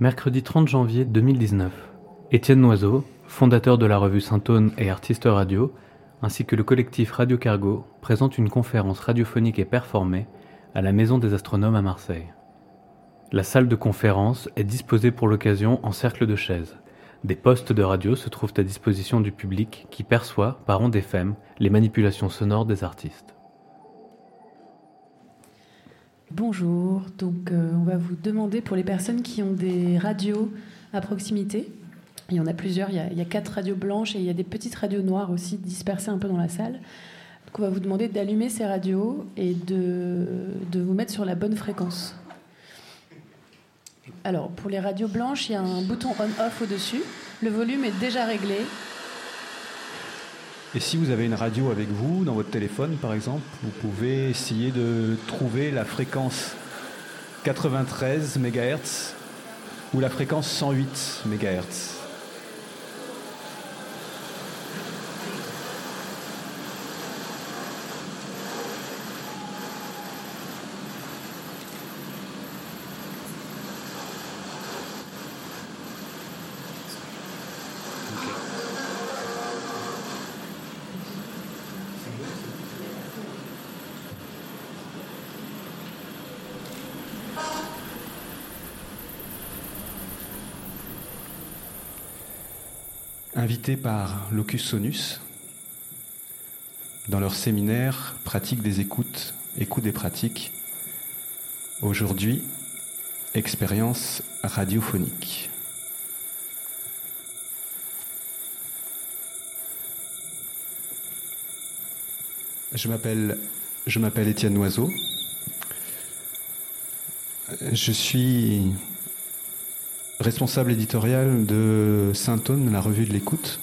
Mercredi 30 janvier 2019. Étienne Noiseau, fondateur de la revue Saint-Aune et artiste radio, ainsi que le collectif Radio Cargo, présente une conférence radiophonique et performée à la Maison des Astronomes à Marseille. La salle de conférence est disposée pour l'occasion en cercle de chaises. Des postes de radio se trouvent à disposition du public qui perçoit, par ondes FM, les manipulations sonores des artistes. Bonjour, donc euh, on va vous demander pour les personnes qui ont des radios à proximité, il y en a plusieurs, il y a, quatre radios blanches et il y a des petites radios noires aussi dispersées un peu dans la salle. Donc on va vous demander d'allumer ces radios et de, de vous mettre sur la bonne fréquence. Alors pour les radios blanches, il y a un bouton on-off au-dessus, le volume est déjà réglé, Et si vous avez une radio avec vous, dans votre téléphone par exemple, vous pouvez essayer de trouver la fréquence 93 MHz ou la fréquence 108 MHz. Invité par Locus Sonus, dans leur séminaire Pratique des écoutes, écoute des pratiques, aujourd'hui, expérience radiophonique. Je m'appelle, je m'appelle Étienne Noiseau. Je suis responsable éditorial de Saint-Aune, la revue de l'écoute.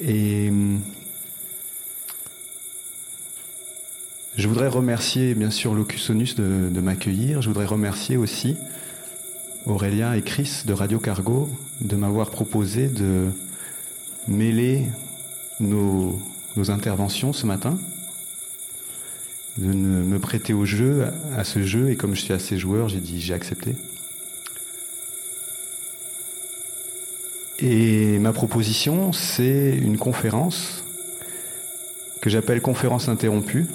Et hum, je voudrais remercier bien sûr Locusonus de, de m'accueillir. Je voudrais remercier aussi Aurélien et Chris de Radio Cargo de m'avoir proposé de mêler nos, nos interventions ce matin, de me prêter au jeu, à ce jeu, et comme je suis assez joueur, j'ai dit j'ai accepté. Et ma proposition, c'est une conférence que j'appelle conférence interrompue.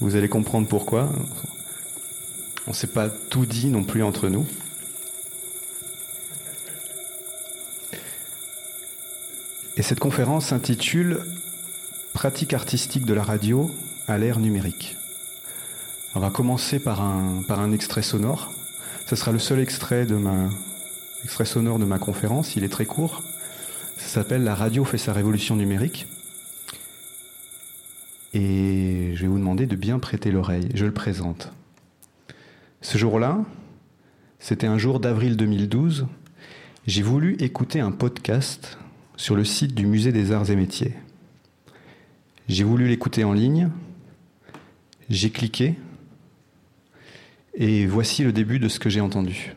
Vous allez comprendre pourquoi. On ne s'est pas tout dit non plus entre nous. Et cette conférence s'intitule Pratique artistique de la radio à l'ère numérique. On va commencer par un, extrait sonore. Ce sera le seul extrait, de ma, extrait sonore de ma conférence. Il est très court. Ça s'appelle La radio fait sa révolution numérique. Et je vais vous demander de bien prêter l'oreille. Je le présente. Ce jour-là, c'était un jour d'avril 2012. J'ai voulu écouter un podcast sur le site du Musée des Arts et Métiers. J'ai voulu l'écouter en ligne. J'ai cliqué. Et voici le début de ce que j'ai entendu.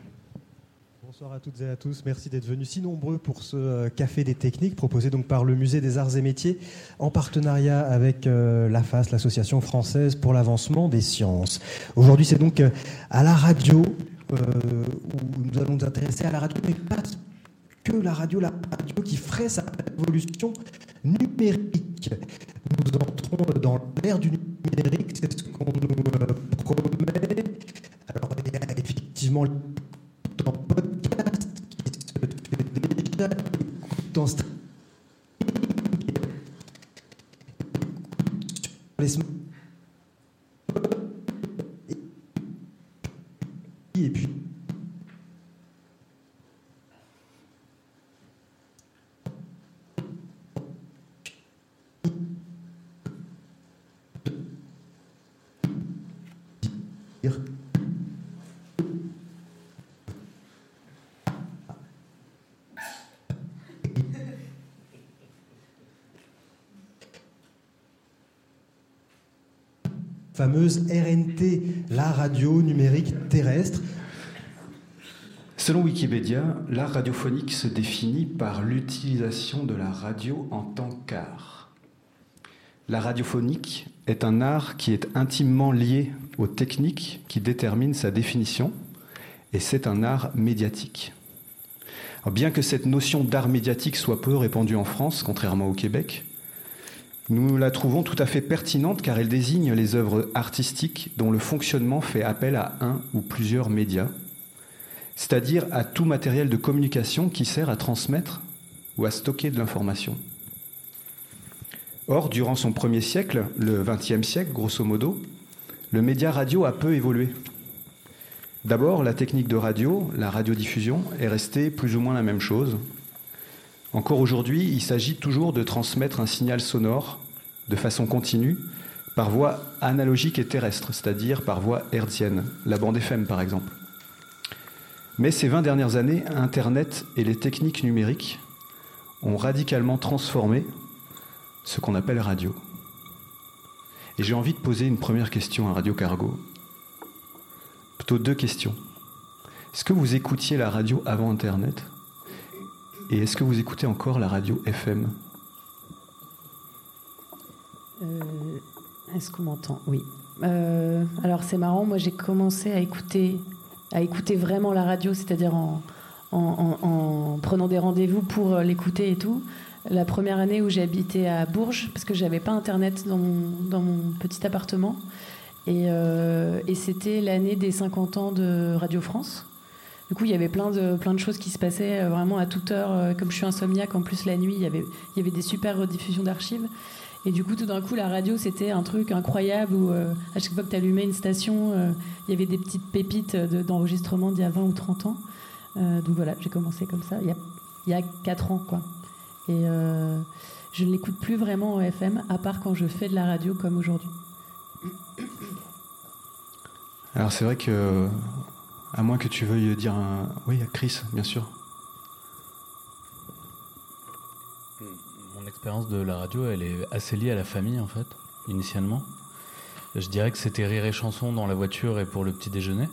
Bonsoir à toutes et à tous. Merci d'être venus si nombreux pour ce euh, Café des Techniques proposé donc par le Musée des Arts et Métiers en partenariat avec euh, l'AFAS, l'Association française pour l'avancement des sciences. Aujourd'hui, c'est donc euh, à la radio où nous allons nous intéresser à la radio, mais pas que la radio, la radio qui ferait sa révolution numérique. Nous entrons dans l'ère du numérique, c'est ce qu'on nous euh, promet. Alors, il y a effectivement fameuse RNT, la radio numérique terrestre. Selon Wikipédia, l'art radiophonique se définit par l'utilisation de la radio en tant qu'art. La radiophonique est un art qui est intimement lié aux techniques qui déterminent sa définition et c'est un art médiatique. bien que cette notion d'art médiatique soit peu répandue en France, contrairement au Québec, nous la trouvons tout à fait pertinente car elle désigne les œuvres artistiques dont le fonctionnement fait appel à un ou plusieurs médias, c'est-à-dire à tout matériel de communication qui sert à transmettre ou à stocker de l'information. Or, durant son premier siècle, le XXe siècle, grosso modo, le média radio a peu évolué. D'abord, la technique de radio, la radiodiffusion, est restée plus ou moins la même chose. Encore aujourd'hui, il s'agit toujours de transmettre un signal sonore de façon continue par voie analogique et terrestre, c'est-à-dire par voie hertzienne, la bande FM par exemple. Mais ces 20 dernières années, Internet et les techniques numériques ont radicalement transformé ce qu'on appelle radio. Et j'ai envie de poser une première question à Radio Cargo. Plutôt deux questions. Est-ce que vous écoutiez la radio avant Internet? Et est-ce que vous écoutez encore la radio FM euh, Est-ce qu'on m'entend? Oui. Euh, alors c'est marrant, moi j'ai commencé à écouter, à écouter vraiment la radio, c'est-à-dire en, en, prenant des rendez-vous pour l'écouter et tout la première année où habité à Bourges, parce que j'avais pas internet dans mon, petit appartement. Euh, et, c'était l'année des 50 ans de Radio France. Du coup, il y avait plein de, plein de choses qui se passaient euh, vraiment à toute heure. Euh, comme je suis insomniaque, en plus, la nuit, il y avait, il y avait des super rediffusions d'archives. Et du coup, tout d'un coup, la radio, c'était un truc incroyable où à chaque fois que tu allumais une station, il y avait des petites pépites d'enregistrement d'il y a 20 ou 30 ans. donc voilà, j'ai commencé comme ça, il y a, il y a 4 ans, quoi. Et euh, je ne l'écoute plus vraiment en FM, à part quand je fais de la radio comme aujourd'hui. Alors c'est vrai que, à moins que tu veuilles dire un... Oui, Chris, bien sûr. Mon expérience de la radio, elle est assez liée à la famille, en fait, initialement. Je dirais que c'était rire et chanson dans la voiture et pour le petit déjeuner.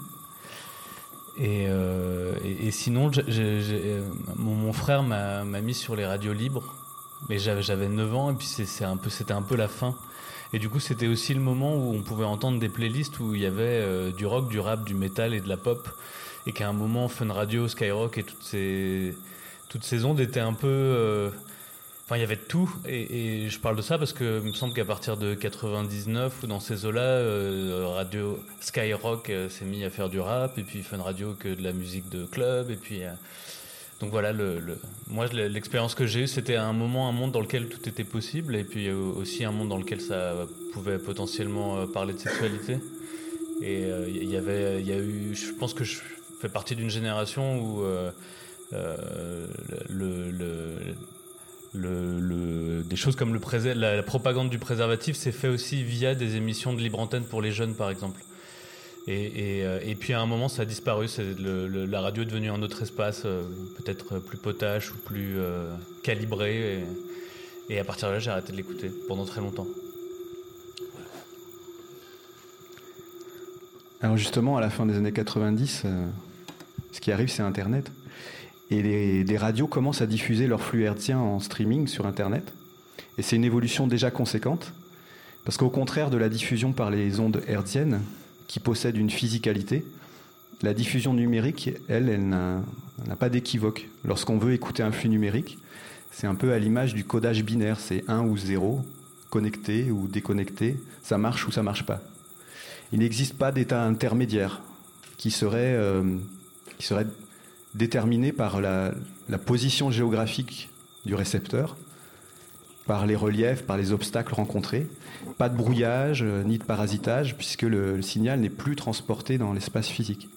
Euh, et, sinon, euh, mon, frère m'a mis sur les radios libres, mais j'avais 9 ans et puis c'était un, un peu la fin. Et du coup, c'était aussi le moment où on pouvait entendre des playlists où il y avait euh, du rock, du rap, du metal et de la pop. Et qu'à un moment, Fun Radio, Skyrock et toutes ces, toutes ces ondes étaient un peu il y avait tout. Et, je parle de ça parce que il me semble qu'à partir de 99 ou dans ces eaux-là, euh, Radio Skyrock euh, s'est mis à faire du rap et puis Fun Radio que de la musique de club. Et puis, euh, donc voilà, moi l'expérience que j'ai eue, c'était un moment, un monde dans lequel tout était possible et puis aussi un monde dans lequel ça pouvait potentiellement parler de sexualité. Et il y avait, il y a eu, je pense que je fais partie d'une génération où des choses comme le la, la, propagande du préservatif s'est fait aussi via des émissions de libre antenne pour les jeunes, par exemple. Euh, et puis à un moment, ça a disparu. La radio est devenue un autre espace, euh, peut-être plus potache ou plus euh, calibré. Et, à partir de là, j'ai arrêté de l'écouter pendant très longtemps. Alors justement, à la fin des années 90, ce qui arrive, c'est Internet. Et les, radios commencent à diffuser leur flux hertzien en streaming sur Internet. Et c'est une évolution déjà conséquente, parce qu'au contraire de la diffusion par les ondes hertziennes, qui possèdent une physicalité, la diffusion numérique, elle, elle n'a pas d'équivoque. Lorsqu'on veut écouter un flux numérique, c'est un peu à l'image du codage binaire, c'est 1 ou 0, connecté ou déconnecté, ça marche ou ça marche pas. Il n'existe pas d'état intermédiaire qui serait, euh, qui serait déterminé par la, position géographique du récepteur, par les reliefs, par les obstacles rencontrés. Pas de brouillage euh, ni de parasitage, puisque le, signal n'est plus transporté dans l'espace physique.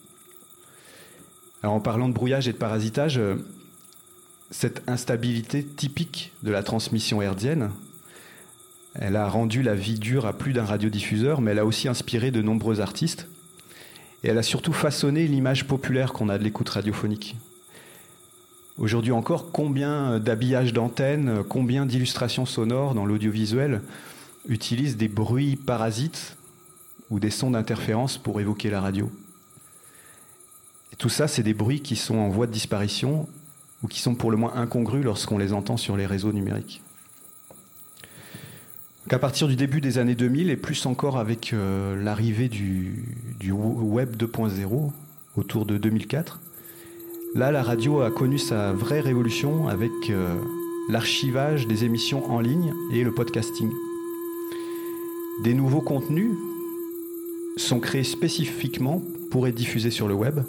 En parlant de brouillage et de parasitage, euh, cette instabilité typique de la transmission herdienne, elle a rendu la vie dure à plus d'un radiodiffuseur, mais elle a aussi inspiré de nombreux artistes, et elle a surtout façonné l'image populaire qu'on a de l'écoute radiophonique. Aujourd'hui encore, combien d'habillages d'antennes, combien d'illustrations sonores dans l'audiovisuel utilisent des bruits parasites ou des sons d'interférence pour évoquer la radio? Tout ça, c'est des bruits qui sont en voie de disparition ou qui sont pour le moins incongrus lorsqu'on les entend sur les réseaux numériques qu'à partir du début des années 2000 et plus encore avec euh, l'arrivée du, web 2.0, autour de 2004. Là, la radio a connu sa vraie révolution avec euh, l'archivage des émissions en ligne et le podcasting. Des nouveaux contenus sont créés spécifiquement pour être diffusés sur le web,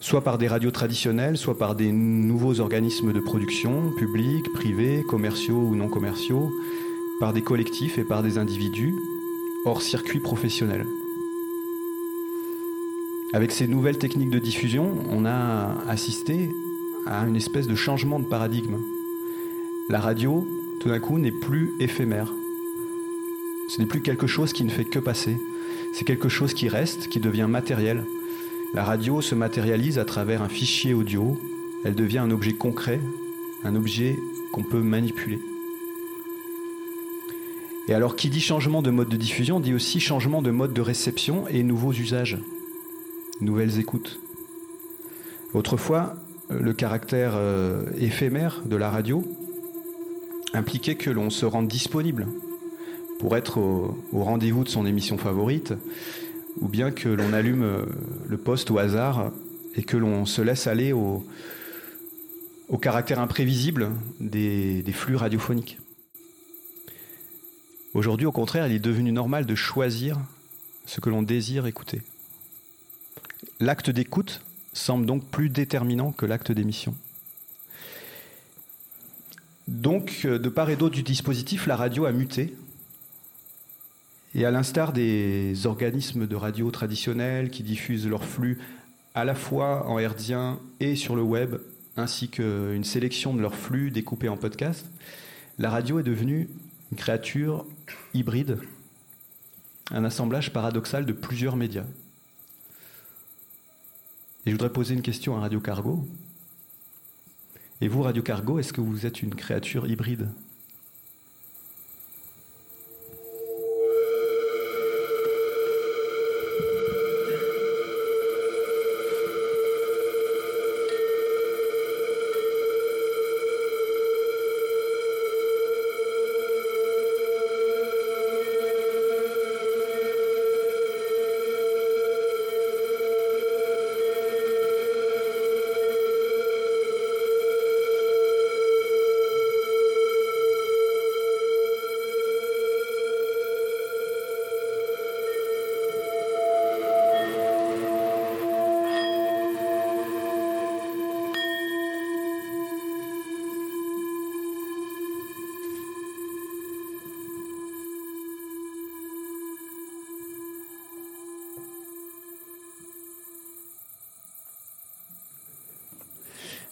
soit par des radios traditionnelles, soit par des nouveaux organismes de production, publics, privés, commerciaux ou non commerciaux, par des collectifs et par des individus, hors circuit professionnel. Avec ces nouvelles techniques de diffusion, on a assisté à une espèce de changement de paradigme. La radio, tout d'un coup, n'est plus éphémère. Ce n'est plus quelque chose qui ne fait que passer. C'est quelque chose qui reste, qui devient matériel. La radio se matérialise à travers un fichier audio. Elle devient un objet concret, un objet qu'on peut manipuler. Et alors, qui dit changement de mode de diffusion dit aussi changement de mode de réception et nouveaux usages nouvelles écoutes. Autrefois, le caractère euh, éphémère de la radio impliquait que l'on se rende disponible pour être au, rendez-vous de son émission favorite, ou bien que l'on allume euh, le poste au hasard et que l'on se laisse aller au, caractère imprévisible des flux radiophoniques. Aujourd'hui, au contraire, il est devenu normal de choisir ce que l'on désire écouter. L'acte d'écoute semble donc plus déterminant que l'acte d'émission. Donc, euh, de part et d'autre du dispositif, la radio a muté. Et à l'instar des organismes de radio traditionnels qui diffusent leurs flux à la fois en herdien et sur le web, ainsi qu'une sélection de leurs flux découpés en podcast, la radio est devenue une créature hybride, un assemblage paradoxal de plusieurs médias. Et je voudrais poser une question à Radio Cargo. Et vous, Radio Cargo, est-ce que vous êtes une créature hybride?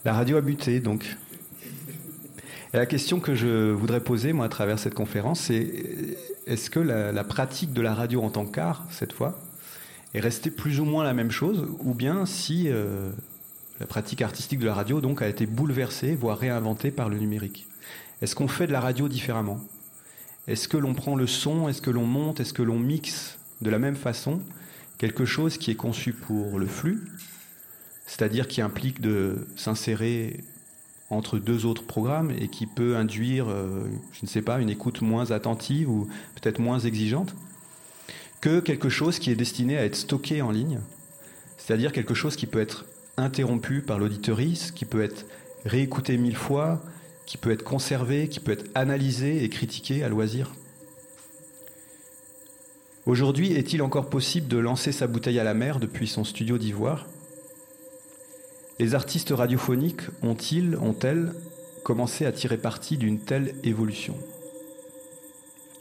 La radio a buté, donc. Et la question que je voudrais poser, moi, à travers cette conférence, c'est est-ce que la, pratique de la radio en tant qu'art, cette fois, est restée plus ou moins la même chose, ou bien si euh, la pratique artistique de la radio, donc, a été bouleversée, voire réinventée par le numérique? Est-ce qu'on fait de la radio différemment? Est-ce que l'on prend le son? Est-ce que l'on monte? Est-ce que l'on mixe de la même façon quelque chose qui est conçu pour le flux c'est-à-dire qui implique de s'insérer entre deux autres programmes et qui peut induire, euh, je ne sais pas, une écoute moins attentive ou peut-être moins exigeante, que quelque chose qui est destiné à être stocké en ligne, c'est-à-dire quelque chose qui peut être interrompu par l'auditoris, qui peut être réécouté mille fois, qui peut être conservé, qui peut être analysé et critiqué à loisir. Aujourd'hui, est-il encore possible de lancer sa bouteille à la mer depuis son studio d'ivoire? Les artistes radiophoniques ont-ils, ont-elles commencé à tirer parti d'une telle évolution?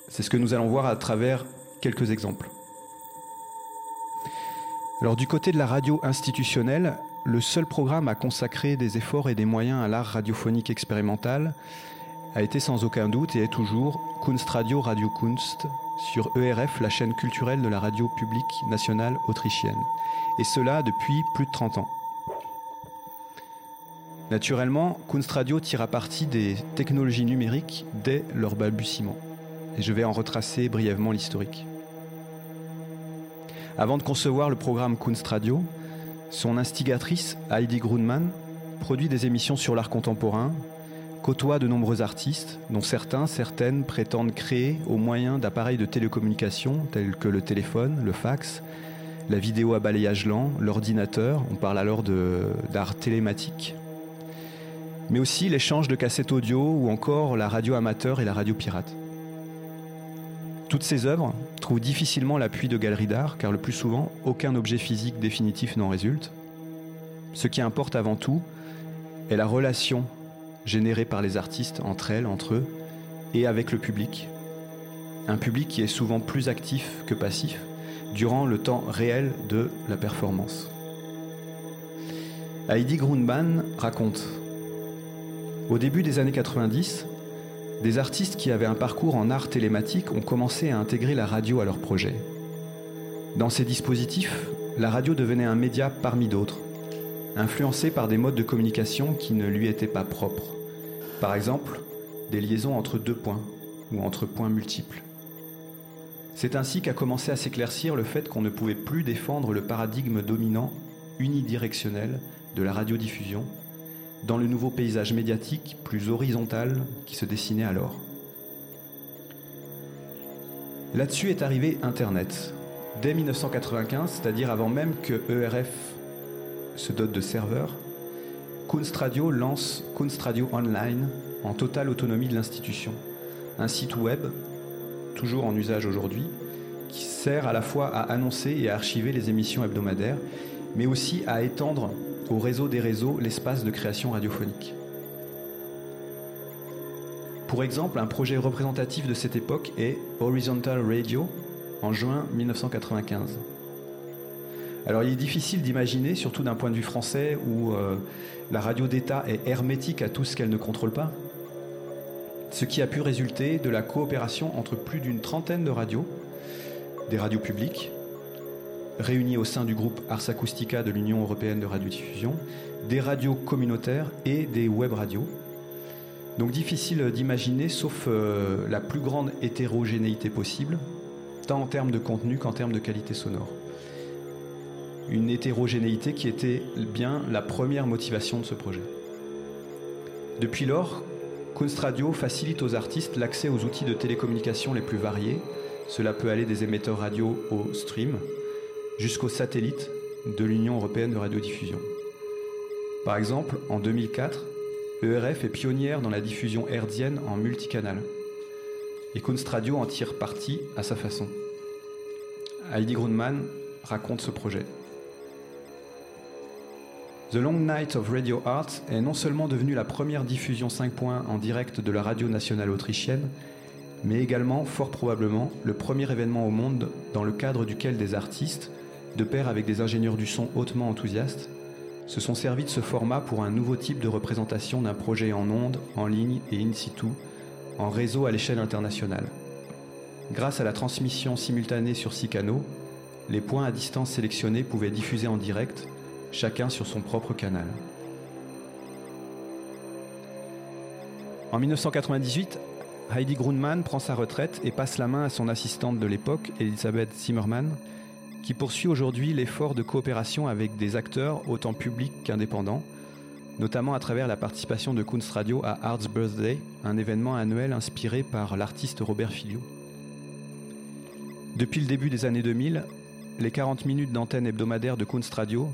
C'est ce que nous allons voir à travers quelques exemples. Alors du côté de la radio institutionnelle, le seul programme à consacrer des efforts et des moyens à l'art radiophonique expérimental a été sans aucun doute et est toujours Kunstradio Radio Kunst sur ERF, la chaîne culturelle de la radio publique nationale autrichienne. Et cela depuis plus de 30 ans. Naturellement, Kunstradio tira parti des technologies numériques dès leur balbutiement. Et je vais en retracer brièvement l'historique. Avant de concevoir le programme Kunstradio, son instigatrice, Heidi Grunman, produit des émissions sur l'art contemporain, côtoie de nombreux artistes, dont certains, certaines prétendent créer au moyen d'appareils de télécommunication tels que le téléphone, le fax, la vidéo à balayage lent, l'ordinateur, on parle alors d'art télématique, mais aussi l'échange de cassettes audio ou encore la radio amateur et la radio pirate. Toutes ces œuvres trouvent difficilement l'appui de galeries d'art car le plus souvent, aucun objet physique définitif n'en résulte. Ce qui importe avant tout est la relation générée par les artistes entre elles, entre eux, et avec le public. Un public qui est souvent plus actif que passif durant le temps réel de la performance. Heidi Grundmann raconte Au début des années 90, des artistes qui avaient un parcours en art télématique ont commencé à intégrer la radio à leur projet. Dans ces dispositifs, la radio devenait un média parmi d'autres, influencé par des modes de communication qui ne lui étaient pas propres. Par exemple, des liaisons entre deux points ou entre points multiples. C'est ainsi qu'a commencé à s'éclaircir le fait qu'on ne pouvait plus défendre le paradigme dominant unidirectionnel de la radiodiffusion dans le nouveau paysage médiatique plus horizontal qui se dessinait alors. Là-dessus est arrivé Internet. Dès 1995, c'est-à-dire avant même que ERF se dote de serveurs, Kunst Radio lance Kunst Radio Online en totale autonomie de l'institution. Un site web, toujours en usage aujourd'hui, qui sert à la fois à annoncer et à archiver les émissions hebdomadaires, mais aussi à étendre au réseau des réseaux l'espace de création radiophonique. Pour exemple, un projet représentatif de cette époque est Horizontal Radio en juin 1995. Alors il est difficile d'imaginer, surtout d'un point de vue français, où euh, la radio d'État est hermétique à tout ce qu'elle ne contrôle pas, ce qui a pu résulter de la coopération entre plus d'une trentaine de radios, des radios publiques, réunis au sein du groupe Ars Acoustica de l'Union européenne de radiodiffusion, des radios communautaires et des web radios. Donc difficile d'imaginer, sauf euh, la plus grande hétérogénéité possible, tant en termes de contenu qu'en termes de qualité sonore. Une hétérogénéité qui était bien la première motivation de ce projet. Depuis lors, Kunst Radio facilite aux artistes l'accès aux outils de télécommunication les plus variés. Cela peut aller des émetteurs radio au stream, jusqu'aux satellites de l'Union européenne de radiodiffusion. Par exemple, en 2004, ERF est pionnière dans la diffusion hertzienne en multicanal. Et Kunst Radio en tire parti à sa façon. Heidi Grundmann raconte ce projet. The Long Night of Radio Art est non seulement devenue la première diffusion 5 points en direct de la radio nationale autrichienne, mais également, fort probablement, le premier événement au monde dans le cadre duquel des artistes, de pair avec des ingénieurs du son hautement enthousiastes, se sont servis de ce format pour un nouveau type de représentation d'un projet en ondes, en ligne et in situ, en réseau à l'échelle internationale. Grâce à la transmission simultanée sur six canaux, les points à distance sélectionnés pouvaient diffuser en direct, chacun sur son propre canal. En 1998, Heidi Grundmann prend sa retraite et passe la main à son assistante de l'époque, Elisabeth Zimmermann, qui poursuit aujourd'hui l'effort de coopération avec des acteurs autant publics qu'indépendants, notamment à travers la participation de Kunst Radio à Art's Birthday, un événement annuel inspiré par l'artiste Robert Filio. Depuis le début des années 2000, les 40 minutes d'antenne hebdomadaire de Kunst Radio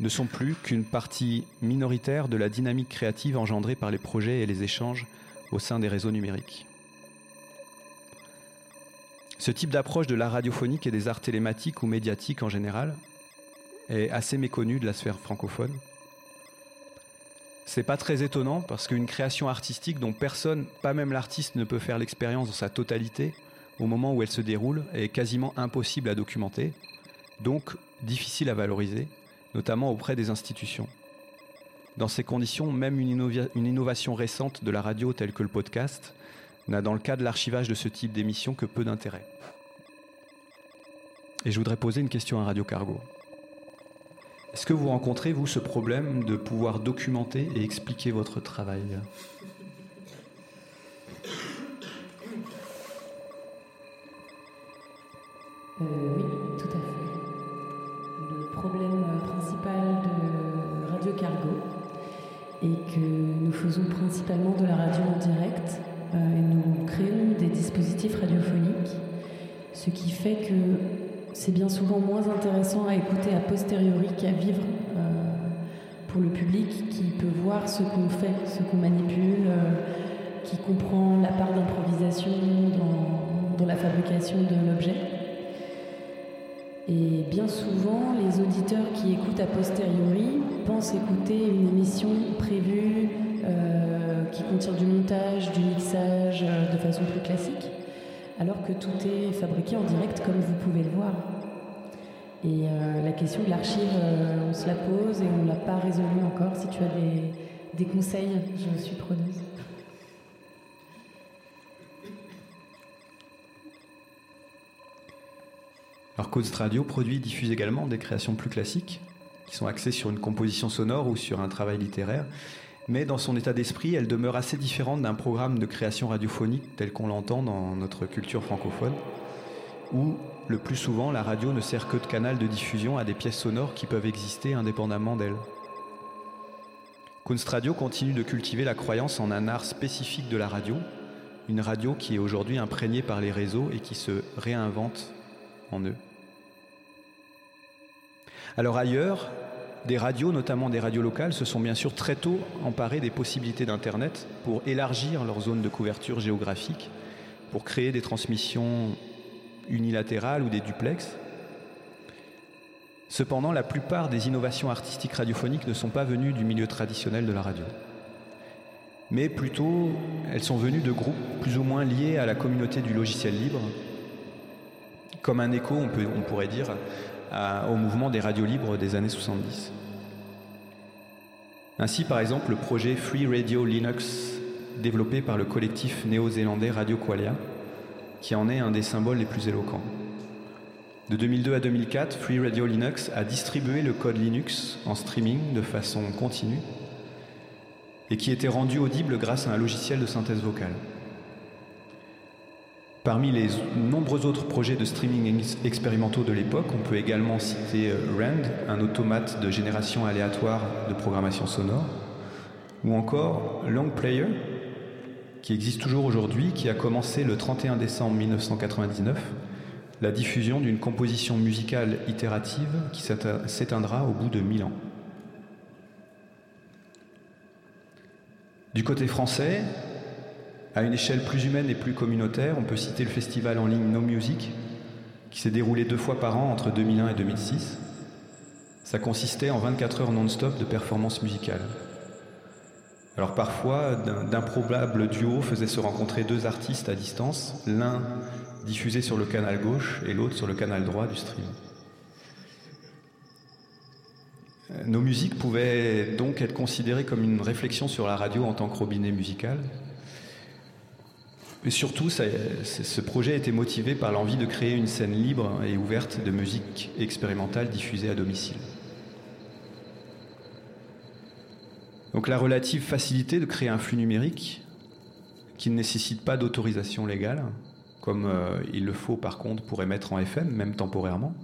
ne sont plus qu'une partie minoritaire de la dynamique créative engendrée par les projets et les échanges au sein des réseaux numériques. Ce type d'approche de l'art radiophonique et des arts télématiques ou médiatiques en général est assez méconnu de la sphère francophone. C'est pas très étonnant parce qu'une création artistique dont personne, pas même l'artiste, ne peut faire l'expérience dans sa totalité au moment où elle se déroule est quasiment impossible à documenter, donc difficile à valoriser, notamment auprès des institutions. Dans ces conditions, même une, une innovation récente de la radio telle que le podcast n'a dans le cas de l'archivage de ce type d'émission que peu d'intérêt. Et je voudrais poser une question à Radio Cargo. Est-ce que vous rencontrez, vous, ce problème de pouvoir documenter et expliquer votre travail? Euh, Oui, tout à fait. Le problème principal de Radio Cargo est que nous faisons principalement de la radio en direct et nous créons des dispositifs radiophoniques, ce qui fait que c'est bien souvent moins intéressant à écouter a posteriori qu'à vivre pour le public qui peut voir ce qu'on fait, ce qu'on manipule, qui comprend la part d'improvisation dans, dans la fabrication de l'objet. Et bien souvent, les auditeurs qui écoutent a posteriori pensent écouter une émission prévue euh, qui contient du montage, du mixage euh, de façon plus classique, alors que tout est fabriqué en direct comme vous pouvez le voir. Et euh, la question de l'archive, on se la pose et on ne l'a pas résolue encore. Si tu as des, conseils, je suis preneuse. Alors Radio produit et diffuse également des créations plus classiques, qui sont axées sur une composition sonore ou sur un travail littéraire. Mais dans son état d'esprit, elle demeure assez différente d'un programme de création radiophonique tel qu'on l'entend dans notre culture francophone, où le plus souvent la radio ne sert que de canal de diffusion à des pièces sonores qui peuvent exister indépendamment d'elle. Kunst Radio continue de cultiver la croyance en un art spécifique de la radio, une radio qui est aujourd'hui imprégnée par les réseaux et qui se réinvente eux. Alors ailleurs, des radios, notamment des radios locales, se sont bien sûr très tôt emparées des possibilités d'Internet pour élargir leur zone de couverture géographique, pour créer des transmissions unilatérales ou des duplex. Cependant, la plupart des innovations artistiques radiophoniques ne sont pas venues du milieu traditionnel de la radio. Mais plutôt, elles sont venues de groupes plus ou moins liés à la communauté du logiciel libre, comme un écho, on, on pourrait dire, au mouvement des radios libres des années 70. Ainsi, par exemple, le projet Free Radio Linux, développé par le collectif néo-zélandais Radio Qualia, qui en est un des symboles les plus éloquents. De 2002 à 2004, Free Radio Linux a distribué le code Linux en streaming de façon continue et qui était rendu audible grâce à un logiciel de synthèse vocale. Parmi les nombreux autres projets de streaming expérimentaux de l'époque, on peut également citer euh, RAND, un automate de génération aléatoire de programmation sonore, ou encore Long Player, qui existe toujours aujourd'hui, qui a commencé le 31 décembre 1999 la diffusion d'une composition musicale itérative qui s'éteindra au bout de 1000 ans. Du côté français, à une échelle plus humaine et plus communautaire, on peut citer le festival en ligne No Music, qui s'est déroulé deux fois par an entre 2001 et 2006. Ça consistait en 24 heures non-stop de performances musicales. Alors parfois, d'improbables duos faisaient se rencontrer deux artistes à distance, l'un diffusé sur le canal gauche et l'autre sur le canal droit du stream. Nos musiques pouvaient donc être considérées comme une réflexion sur la radio en tant que robinet musical, mais surtout, ce projet a été motivé par l'envie de créer une scène libre et ouverte de musique expérimentale diffusée à domicile. Donc la relative facilité de créer un flux numérique qui ne nécessite pas d'autorisation légale, comme euh, il le faut par contre pour émettre en FM, même temporairement.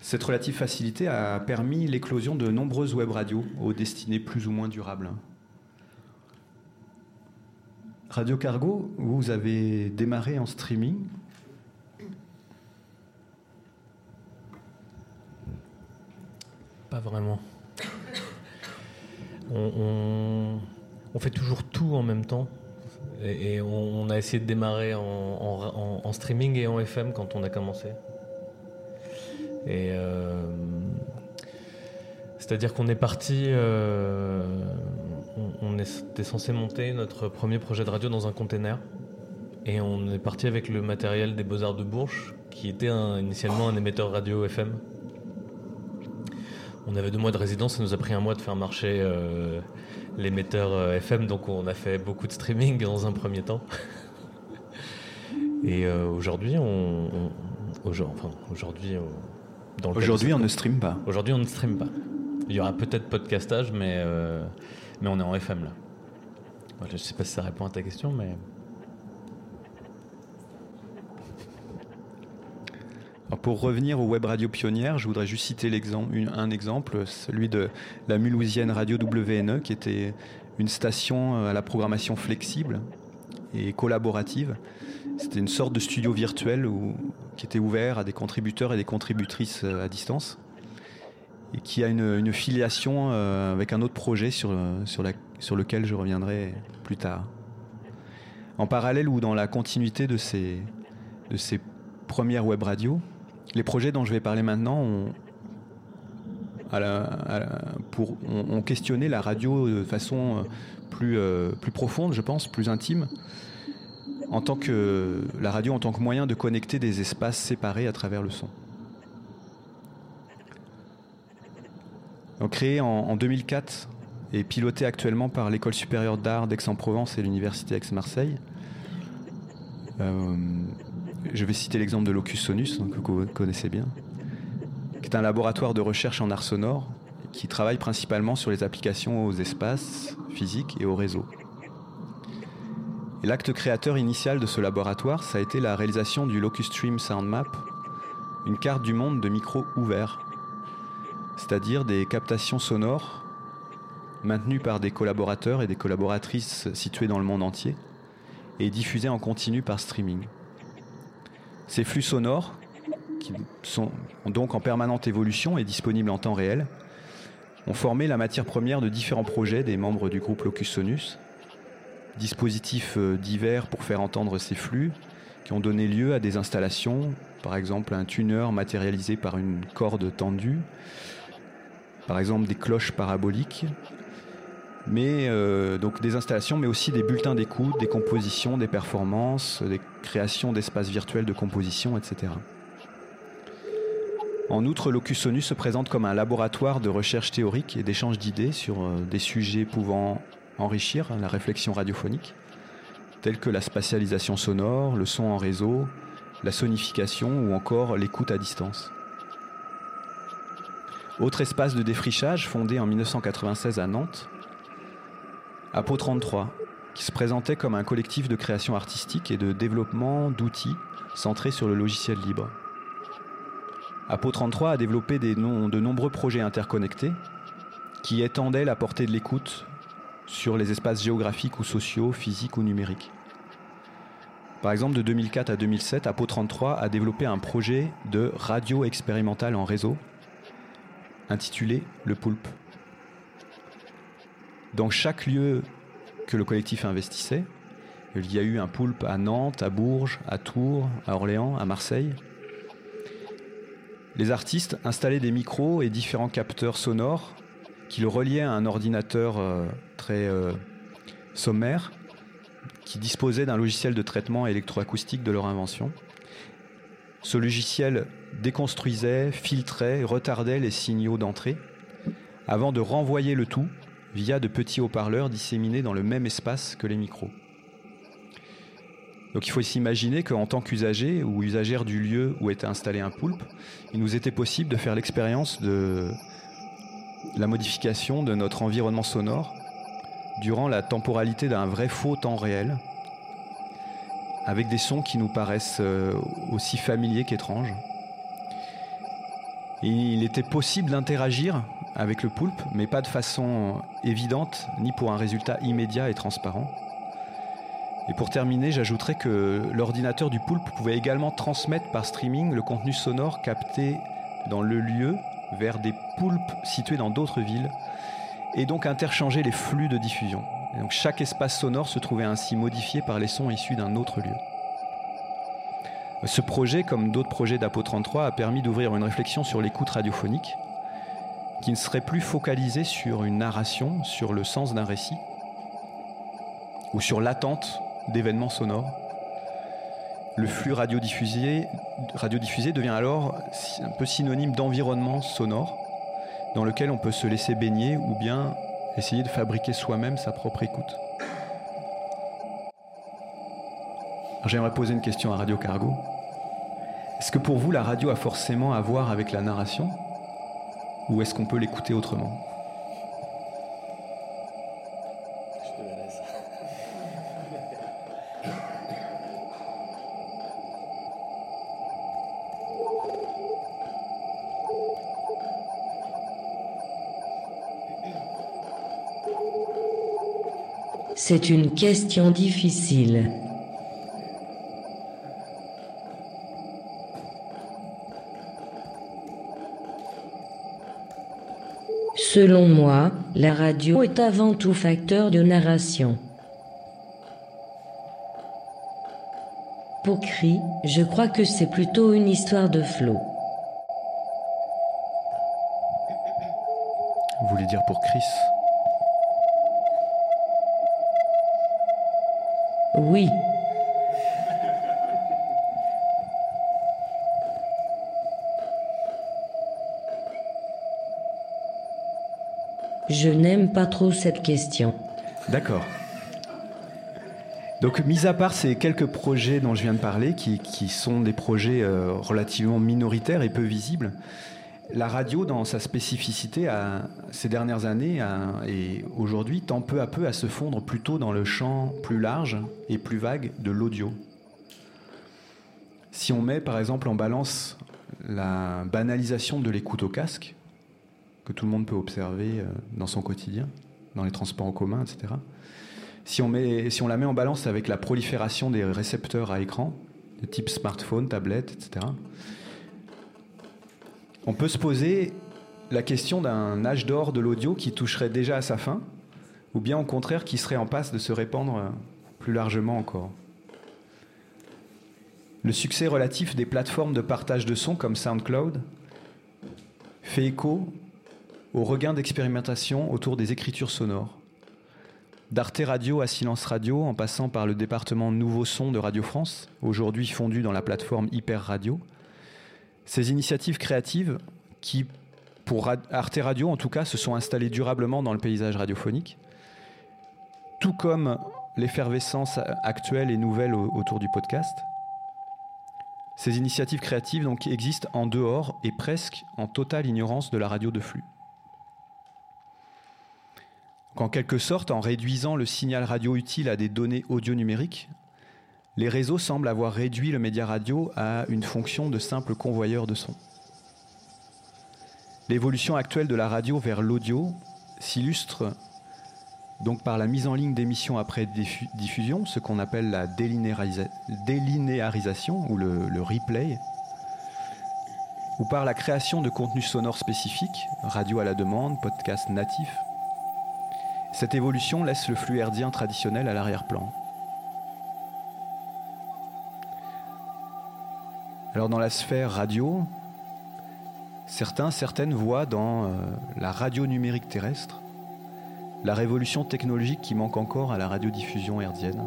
Cette relative facilité a permis l'éclosion de nombreuses web radios aux destinées plus ou moins durables. Radio Cargo, vous avez démarré en streaming. Pas vraiment. On, fait toujours tout en même temps. Et, on, a essayé de démarrer en, streaming et en FM quand on a commencé. Et euh, c'est-à-dire qu'on est parti. Euh, on, était censé monter notre premier projet de radio dans un container. Et on est parti avec le matériel des Beaux-Arts de Bourges, qui était initialement un émetteur radio FM. On avait deux mois de résidence, ça nous a pris un mois de faire marcher euh, l'émetteur euh, FM, donc on a fait beaucoup de streaming dans un premier temps. Et euh, aujourd'hui, on, enfin, aujourd'hui, on ne stream pas. Aujourd'hui, on ne stream pas. Il y aura peut-être podcastage, mais mais on est en FM là. je ne sais pas si ça répond à ta question, mais. pour revenir aux web radios pionnières, je voudrais juste citer un exemple, celui de la mulhousienne radio WNE, qui était une station euh, à la programmation flexible et collaborative. C'était une sorte de studio virtuel qui était ouvert à des contributeurs et des contributrices à distance et qui a une, filiation avec un autre projet sur, sur, la, sur lequel je reviendrai plus tard. En parallèle ou dans la continuité de ces, de ces premières web radios, les projets dont je vais parler maintenant ont, pour, on, questionné la radio de façon plus, euh, plus profonde, je pense, plus intime, en tant que la radio en tant que moyen de connecter des espaces séparés à travers le son. Créé en, 2004 et piloté actuellement par l'école supérieure d'art d'Aix-en-Provence et l'université Aix-Marseille. Euh, je vais citer l'exemple de Locus Sonus, que vous connaissez bien qui est un laboratoire de recherche en art sonore qui travaille principalement sur les applications aux espaces physiques et aux réseaux. L'acte créateur initial de ce laboratoire, ça a été la réalisation du Locus Stream Sound Map, une carte du monde de micros ouverts, c'est-à-dire des captations sonores maintenues par des collaborateurs et des collaboratrices situés dans le monde entier et diffusées en continu par streaming. Ces flux sonores, qui sont donc en permanente évolution et disponibles en temps réel, ont formé la matière première de différents projets des membres du groupe Locus Sonus, dispositifs euh, divers pour faire entendre ces flux, qui ont donné lieu à des installations, par exemple un tuner matérialisé par une corde tendue, par exemple des cloches paraboliques, mais euh, donc des installations, mais aussi des bulletins d'écoute, des compositions, des performances, des créations d'espaces virtuels de composition, etc. En outre, Locusonus se présente comme un laboratoire de recherche théorique et d'échange d'idées sur euh, des sujets pouvant enrichir la réflexion radiophonique, tels que la spatialisation sonore, le son en réseau, la sonification ou encore l'écoute à distance. Autre espace de défrichage fondé en 1996 à Nantes, Apo 33, qui se présentait comme un collectif de création artistique et de développement d'outils centrés sur le logiciel libre. Apo33 a développé de nombreux projets interconnectés qui étendaient la portée de l'écoute sur les espaces géographiques ou sociaux, physiques ou numériques. Par exemple, de 2004 à 2007, Apo33 a développé un projet de radio expérimentale en réseau intitulé Le Poulpe. Dans chaque lieu que le collectif investissait, il y a eu un poulpe à Nantes, à Bourges, à Tours, à Orléans, à Marseille. Les artistes installaient des micros et différents capteurs sonores qui le reliaient à un ordinateur euh, très euh, sommaire qui disposait d'un logiciel de traitement électroacoustique de leur invention. Ce logiciel déconstruisait, filtrait, retardait les signaux d'entrée avant de renvoyer le tout via de petits haut-parleurs disséminés dans le même espace que les micros. Donc il faut s'imaginer qu'en tant qu'usager ou usagère du lieu où était installé un poulpe, il nous était possible de faire l'expérience de la modification de notre environnement sonore durant la temporalité d'un vrai faux temps réel, avec des sons qui nous paraissent euh, aussi familiers qu'étranges. il était possible d'interagir avec le poulpe, mais pas de façon évidente, ni pour un résultat immédiat et transparent. Et pour terminer, j'ajouterais que l'ordinateur du poulpe pouvait également transmettre par streaming le contenu sonore capté dans le lieu vers des poulpes situés dans d'autres villes et donc interchanger les flux de diffusion. Chaque espace sonore se trouvait ainsi modifié par les sons issus d'un autre lieu. Ce projet, comme d'autres projets d'Apo 33, a permis d'ouvrir une réflexion sur l'écoute radiophonique qui ne serait plus focalisée sur une narration, sur le sens d'un récit, ou sur l'attente d'événements sonores. Le flux radiodiffusé devient alors un peu synonyme d'environnement sonore dans lequel on peut se laisser baigner ou bien essayer de fabriquer soi-même sa propre écoute. J'aimerais poser une question à Radio Cargo. Est-ce que pour vous la radio a forcément à voir avec la narration? Ou est-ce qu'on peut l'écouter autrement? C'est une question difficile. Selon moi, la radio est avant tout facteur de narration. Pour Cri, je crois que c'est plutôt une histoire de flot. Vous voulez dire pour Chris? Oui. Je n'aime pas trop cette question. D'accord. Donc, mis à part ces quelques projets dont je viens de parler, qui, sont des projets euh, relativement minoritaires et peu visibles, la radio, dans sa spécificité, ces dernières années et aujourd'hui, tend peu à peu à se fondre plutôt dans le champ plus large et plus vague de l'audio. Si on met par exemple en balance la banalisation de l'écoute au casque, que tout le monde peut observer euh, dans son quotidien, dans les transports en commun, etc. Si on, si on la met en balance avec la prolifération des récepteurs à écran, de type smartphone, tablette, etc., on peut se poser la question d'un âge d'or de l'audio qui toucherait déjà à sa fin, ou bien au contraire qui serait en passe de se répandre euh, plus largement encore. Le succès relatif des plateformes de partage de sons comme SoundCloud fait écho au regain d'expérimentation autour des écritures sonores. D'Arte Radio à Silence Radio, en passant par le département Nouveau Son de Radio France, aujourd'hui fondu dans la plateforme Hyper Radio. Ces initiatives créatives qui, pour Arte Radio en tout cas, se sont installées durablement dans le paysage radiophonique, tout comme l'effervescence actuelle et nouvelle au- autour du podcast. Ces initiatives créatives donc existent en dehors et presque en totale ignorance de la radio de flux. qu'en quelque sorte, en réduisant le signal radio utile à des données audio numériques, les réseaux semblent avoir réduit le média radio à une fonction de simple convoyeur de son. L'évolution actuelle de la radio vers l'audio s'illustre donc par la mise en ligne d'émissions après diffu- diffusion, ce qu'on appelle la délinéarisa- délinéarisation ou le, le replay, ou par la création de contenus sonores spécifiques, radio à la demande, podcast natif. Cette évolution laisse le flux herdien traditionnel à l'arrière-plan. Alors dans la sphère radio, certains, certaines voient dans euh, la radio numérique terrestre la révolution technologique qui manque encore à la radiodiffusion hertzienne.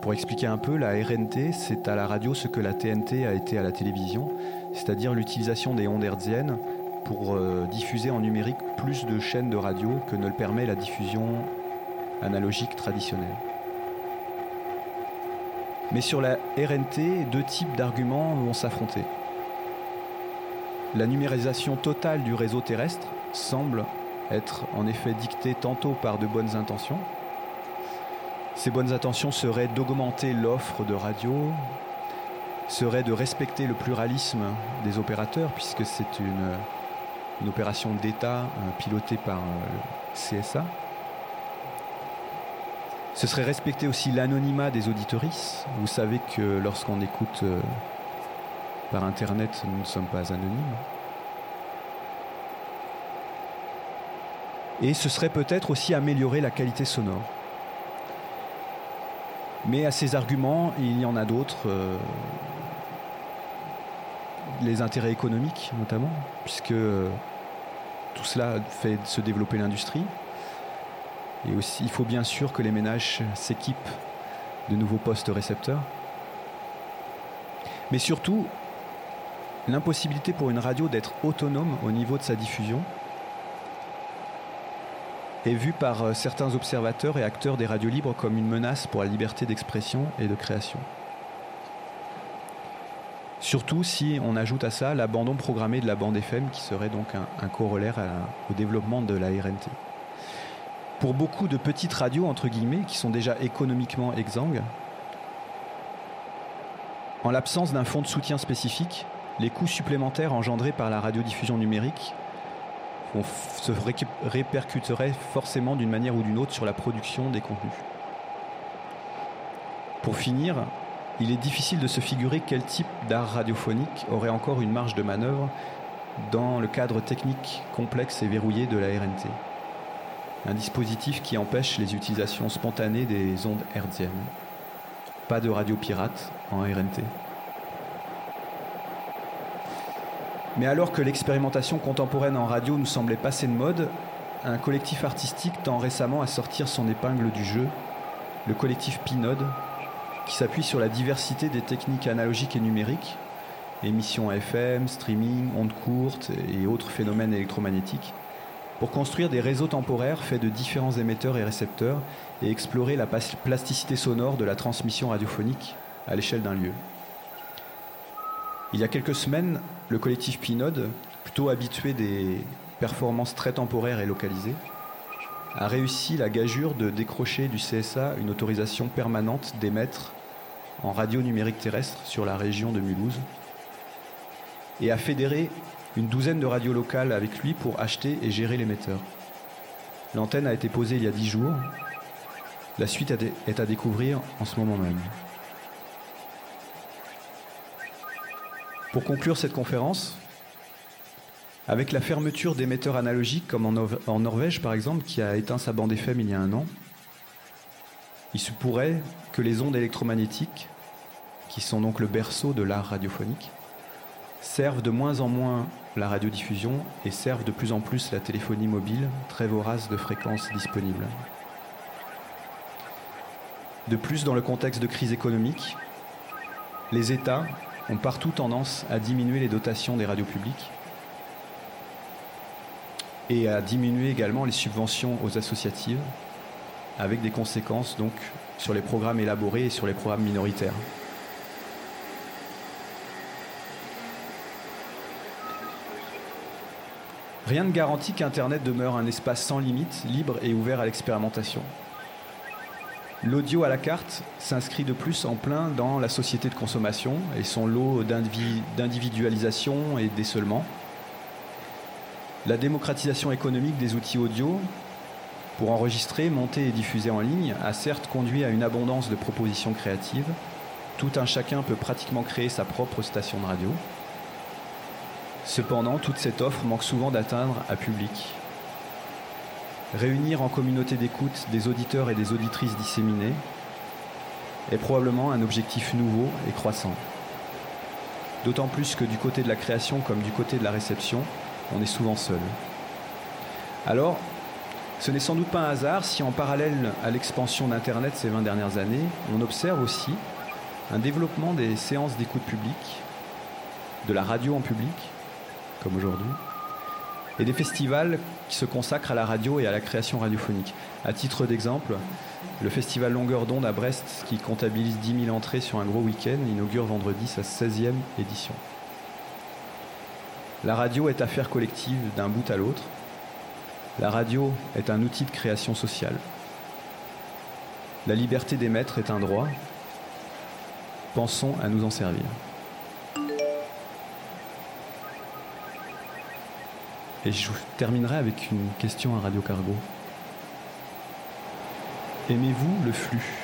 Pour expliquer un peu, la RNT, c'est à la radio ce que la TNT a été à la télévision, c'est-à-dire l'utilisation des ondes hertziennes pour euh, diffuser en numérique plus de chaînes de radio que ne le permet la diffusion analogique traditionnelle. Mais sur la RNT, deux types d'arguments vont s'affronter. La numérisation totale du réseau terrestre semble être en effet dictée tantôt par de bonnes intentions. Ces bonnes intentions seraient d'augmenter l'offre de radio, seraient de respecter le pluralisme des opérateurs, puisque c'est une, une opération d'État euh, pilotée par euh, le CSA. Ce serait respecter aussi l'anonymat des auditorices. Vous savez que lorsqu'on écoute euh, par Internet, nous ne sommes pas anonymes. Et ce serait peut-être aussi améliorer la qualité sonore. Mais à ces arguments, il y en a d'autres. euh, les intérêts économiques notamment, puisque euh, tout cela fait se développer l'industrie. Il faut bien sûr que les ménages s'équipent de nouveaux postes récepteurs. Mais surtout, l'impossibilité pour une radio d'être autonome au niveau de sa diffusion est vue par euh, certains observateurs et acteurs des radios libres comme une menace pour la liberté d'expression et de création. Surtout si on ajoute à ça l'abandon programmé de la bande FM qui serait donc un, corollaire au développement de la RNT. Pour beaucoup de petites radios, entre guillemets, qui sont déjà économiquement exsangues, en l'absence d'un fonds de soutien spécifique, les coûts supplémentaires engendrés par la radiodiffusion numérique se répercuteraient forcément d'une manière ou d'une autre sur la production des contenus. Pour finir, il est difficile de se figurer quel type d'art radiophonique aurait encore une marge de manœuvre dans le cadre technique complexe et verrouillé de la RNT. Un dispositif qui empêche les utilisations spontanées des ondes hertziennes. Pas de radio pirate en RNT. Mais alors que l'expérimentation contemporaine en radio nous semblait passer de mode, un collectif artistique tend récemment à sortir son épingle du jeu, le collectif Pinode, qui s'appuie sur la diversité des techniques analogiques et numériques, émissions FM, streaming, ondes courtes et autres phénomènes électromagnétiques, pour construire des réseaux temporaires faits de différents émetteurs et récepteurs et explorer la plasticité sonore de la transmission radiophonique à l'échelle d'un lieu. Il y a quelques semaines, le collectif Pinode, plutôt habitué des performances très temporaires et localisées, a réussi la gageure de décrocher du CSA une autorisation permanente d'émettre en radio numérique terrestre sur la région de Mulhouse et a fédéré une douzaine de radios locales avec lui pour acheter et gérer l'émetteur. L'antenne a été posée il y a dix jours. La suite est à découvrir en ce moment même. Pour conclure cette conférence, avec la fermeture d'émetteurs analogiques comme en, Norvège par exemple, qui a éteint sa bande FM il y a un an, il se pourrait que les ondes électromagnétiques, qui sont donc le berceau de l'art radiophonique, servent de moins en moins la radiodiffusion et servent de plus en plus la téléphonie mobile, très vorace de fréquences disponibles. De plus, dans le contexte de crise économique, les États ont partout tendance à diminuer les dotations des radios publiques et à diminuer également les subventions aux associatives, avec des conséquences donc sur les programmes élaborés et sur les programmes minoritaires. Rien ne garantit qu'Internet demeure un espace sans limite, libre et ouvert à l'expérimentation. L'audio à la carte s'inscrit de plus en plein dans la société de consommation et son lot d'individualisation et d'éceulement. La démocratisation économique des outils audio pour enregistrer, monter et diffuser en ligne a certes conduit à une abondance de propositions créatives. Tout un chacun peut pratiquement créer sa propre station de radio. Cependant, toute cette offre manque souvent d'atteindre un public Réunir en communauté d'écoute des auditeurs et des auditrices disséminés est probablement un objectif nouveau et croissant. D'autant plus que du côté de la création comme du côté de la réception, on est souvent seul. Alors, ce n'est sans doute pas un hasard si en parallèle à l'expansion d'Internet ces 20 dernières années, on observe aussi un développement des séances d'écoute publique, de la radio en public, comme aujourd'hui, et des festivals qui se consacrent à la radio et à la création radiophonique. À titre d'exemple, le festival Longueur d'onde à Brest, qui comptabilise 10 000 entrées sur un gros week-end, inaugure vendredi sa 16e édition. La radio est affaire collective d'un bout à l'autre. La radio est un outil de création sociale. La liberté d'émettre est un droit. Pensons à nous en servir. Et je terminerai avec une question à Radio Cargo. Aimez-vous le flux?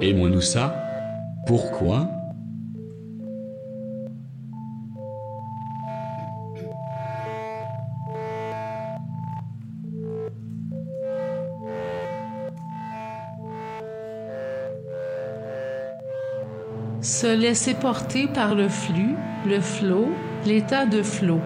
Aimons-nous ça? Pourquoi? Se laisser porter par le flux, le flot, l'état de flot.